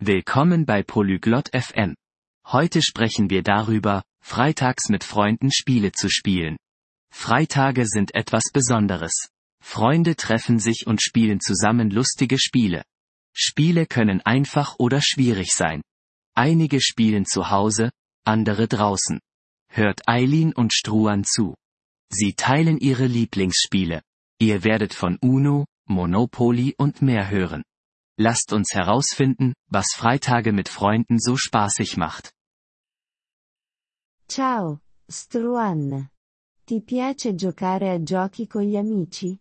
Willkommen bei Polyglot FM. Heute sprechen wir darüber, freitags mit Freunden Spiele zu spielen. Freitage sind etwas Besonderes. Freunde treffen sich und spielen zusammen lustige Spiele. Spiele können einfach oder schwierig sein. Einige spielen zu Hause, andere draußen. Hört Eileen und Struan zu. Sie teilen ihre Lieblingsspiele. Ihr werdet von Uno, Monopoly und mehr hören. Lasst uns herausfinden, was Freitage mit Freunden so spaßig macht. Ciao, Struan. Ti piace giocare a giochi con gli amici?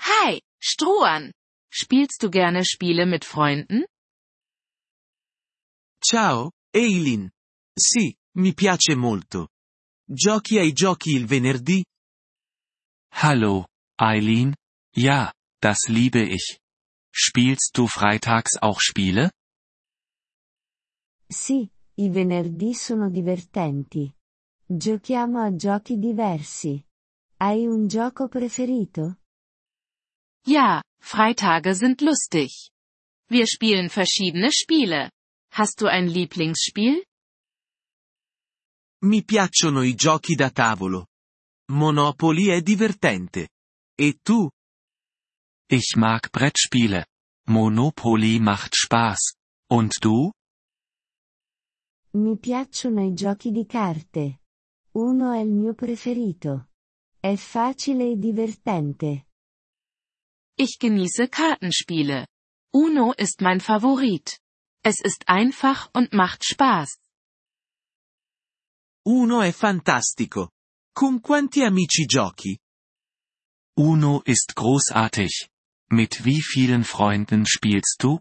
Hi, Struan. Spielst du gerne Spiele mit Freunden? Ciao, Eileen. Sì, mi piace molto. Giochi ai giochi il venerdì? Hallo, Eileen? Ja, das liebe ich. Spielst du freitags auch Spiele? Sì, i venerdì sono divertenti. Giochiamo a giochi diversi. Hai un gioco preferito? Ja, Freitage sind lustig. Wir spielen verschiedene Spiele. Hast du ein Lieblingsspiel? Mi piacciono i giochi da tavolo. Monopoly è divertente. E tu? Ich mag Brettspiele. Monopoly macht Spaß. Und du? Mi piacciono i giochi di carte. Uno è il mio preferito. È facile e divertente. Ich genieße Kartenspiele. Uno ist mein Favorit. Es ist einfach und macht Spaß. Uno è fantastico. Con quanti amici giochi? Uno ist großartig. Mit wie vielen Freunden spielst du?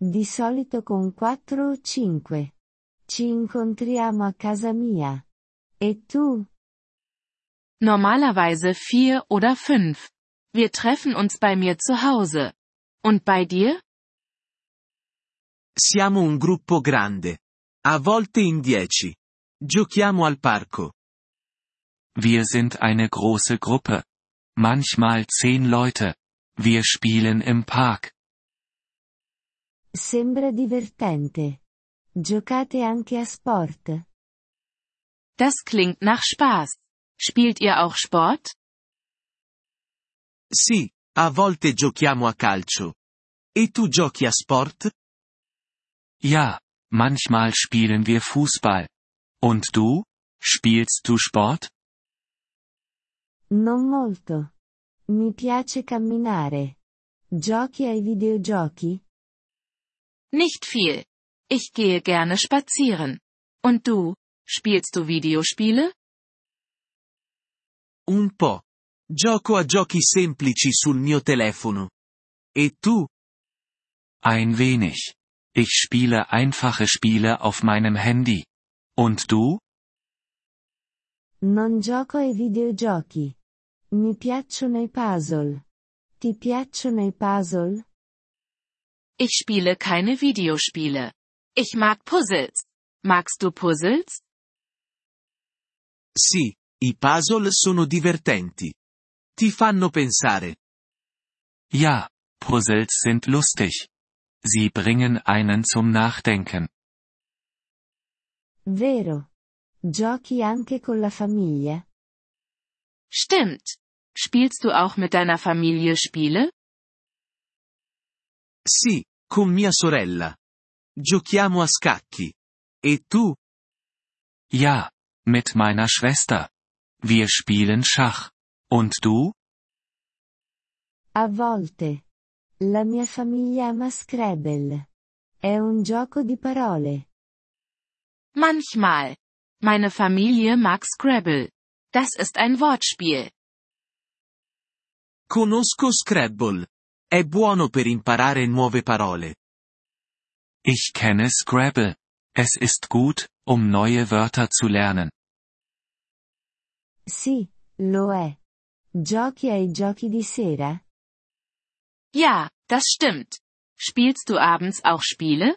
Di solito con 4 o 5. Ci incontriamo a casa mia. E tu? Normalerweise vier oder fünf. Wir treffen uns bei mir zu Hause. Und bei dir? Siamo un gruppo grande. A volte in dieci. Giochiamo al parco. Wir sind eine große Gruppe. Manchmal zehn Leute. Wir spielen im Park. Sembra divertente. Giocate anche a sport? Das klingt nach Spaß. Spielt ihr auch Sport? Sì, a volte giochiamo a calcio. E tu giochi a sport? Ja, manchmal spielen wir Fußball. Und du? Spielst du Sport? Non molto. Mi piace camminare. Giochi ai videogiochi? Nicht viel. Ich gehe gerne spazieren. Und du? Spielst du Videospiele? Un po'. Gioco a giochi semplici sul mio telefono. E tu? Ein wenig. Ich spiele einfache Spiele auf meinem Handy. Und du? Non gioco ai videogiochi. Mi piacciono i puzzle. Ti piacciono i puzzle? Ich spiele keine Videospiele. Ich mag Puzzles. Magst du Puzzles? Sì, i puzzle sono divertenti. Ti fanno pensare. Ja, Puzzles sind lustig. Sie bringen einen zum Nachdenken. Vero. Giochi anche con la famiglia? Stimmt. Spielst du auch mit deiner Familie Spiele? Sì, con mia sorella. Giochiamo a scacchi. E tu? Ja, mit meiner Schwester. Wir spielen Schach. Und du? A volte. La mia famiglia ama Scrabble. È un gioco di parole. Manchmal. Meine Familie mag Scrabble. Das ist ein Wortspiel. Conosco Scrabble. È buono per imparare nuove parole. Ich kenne Scrabble. Es ist gut, um neue Wörter zu lernen. Sì, lo è. Giochi ai giochi di sera? Ja, das stimmt. Spielst du abends auch Spiele?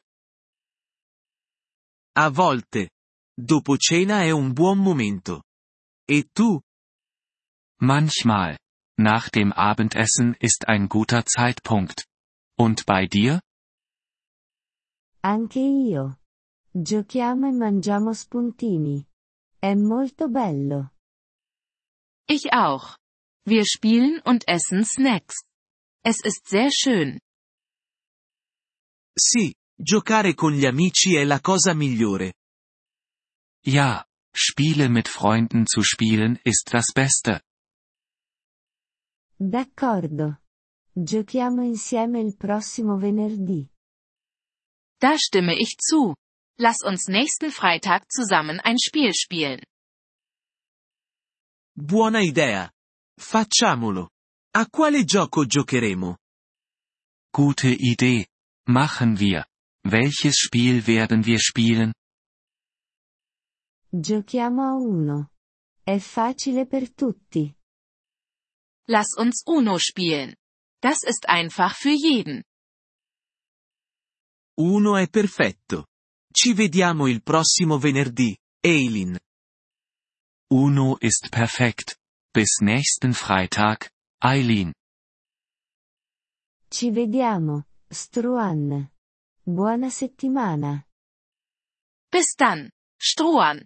A volte. Dopo cena è un buon momento. E tu? Manchmal. Nach dem Abendessen ist ein guter Zeitpunkt. Und bei dir? Anche io. Giochiamo e mangiamo spuntini. È molto bello. Ich auch. Wir spielen und essen Snacks. Es ist sehr schön. Sì, giocare con gli amici è la cosa migliore. Ja, Spiele mit Freunden zu spielen ist das Beste. D'accordo. Giochiamo insieme il prossimo venerdì. Da stimme ich zu. Lass uns nächsten Freitag zusammen ein Spiel spielen. Buona idea. Facciamolo. A quale gioco giocheremo? Gute Idee. Machen wir. Welches Spiel werden wir spielen? Giochiamo a uno. È facile per tutti. Lass uns Uno spielen. Das ist einfach für jeden. Uno è perfetto. Ci vediamo il prossimo venerdì, Eileen. Uno ist perfekt. Bis nächsten Freitag, Eileen. Ci vediamo, Struan. Buona settimana. Bis dann, Strohan.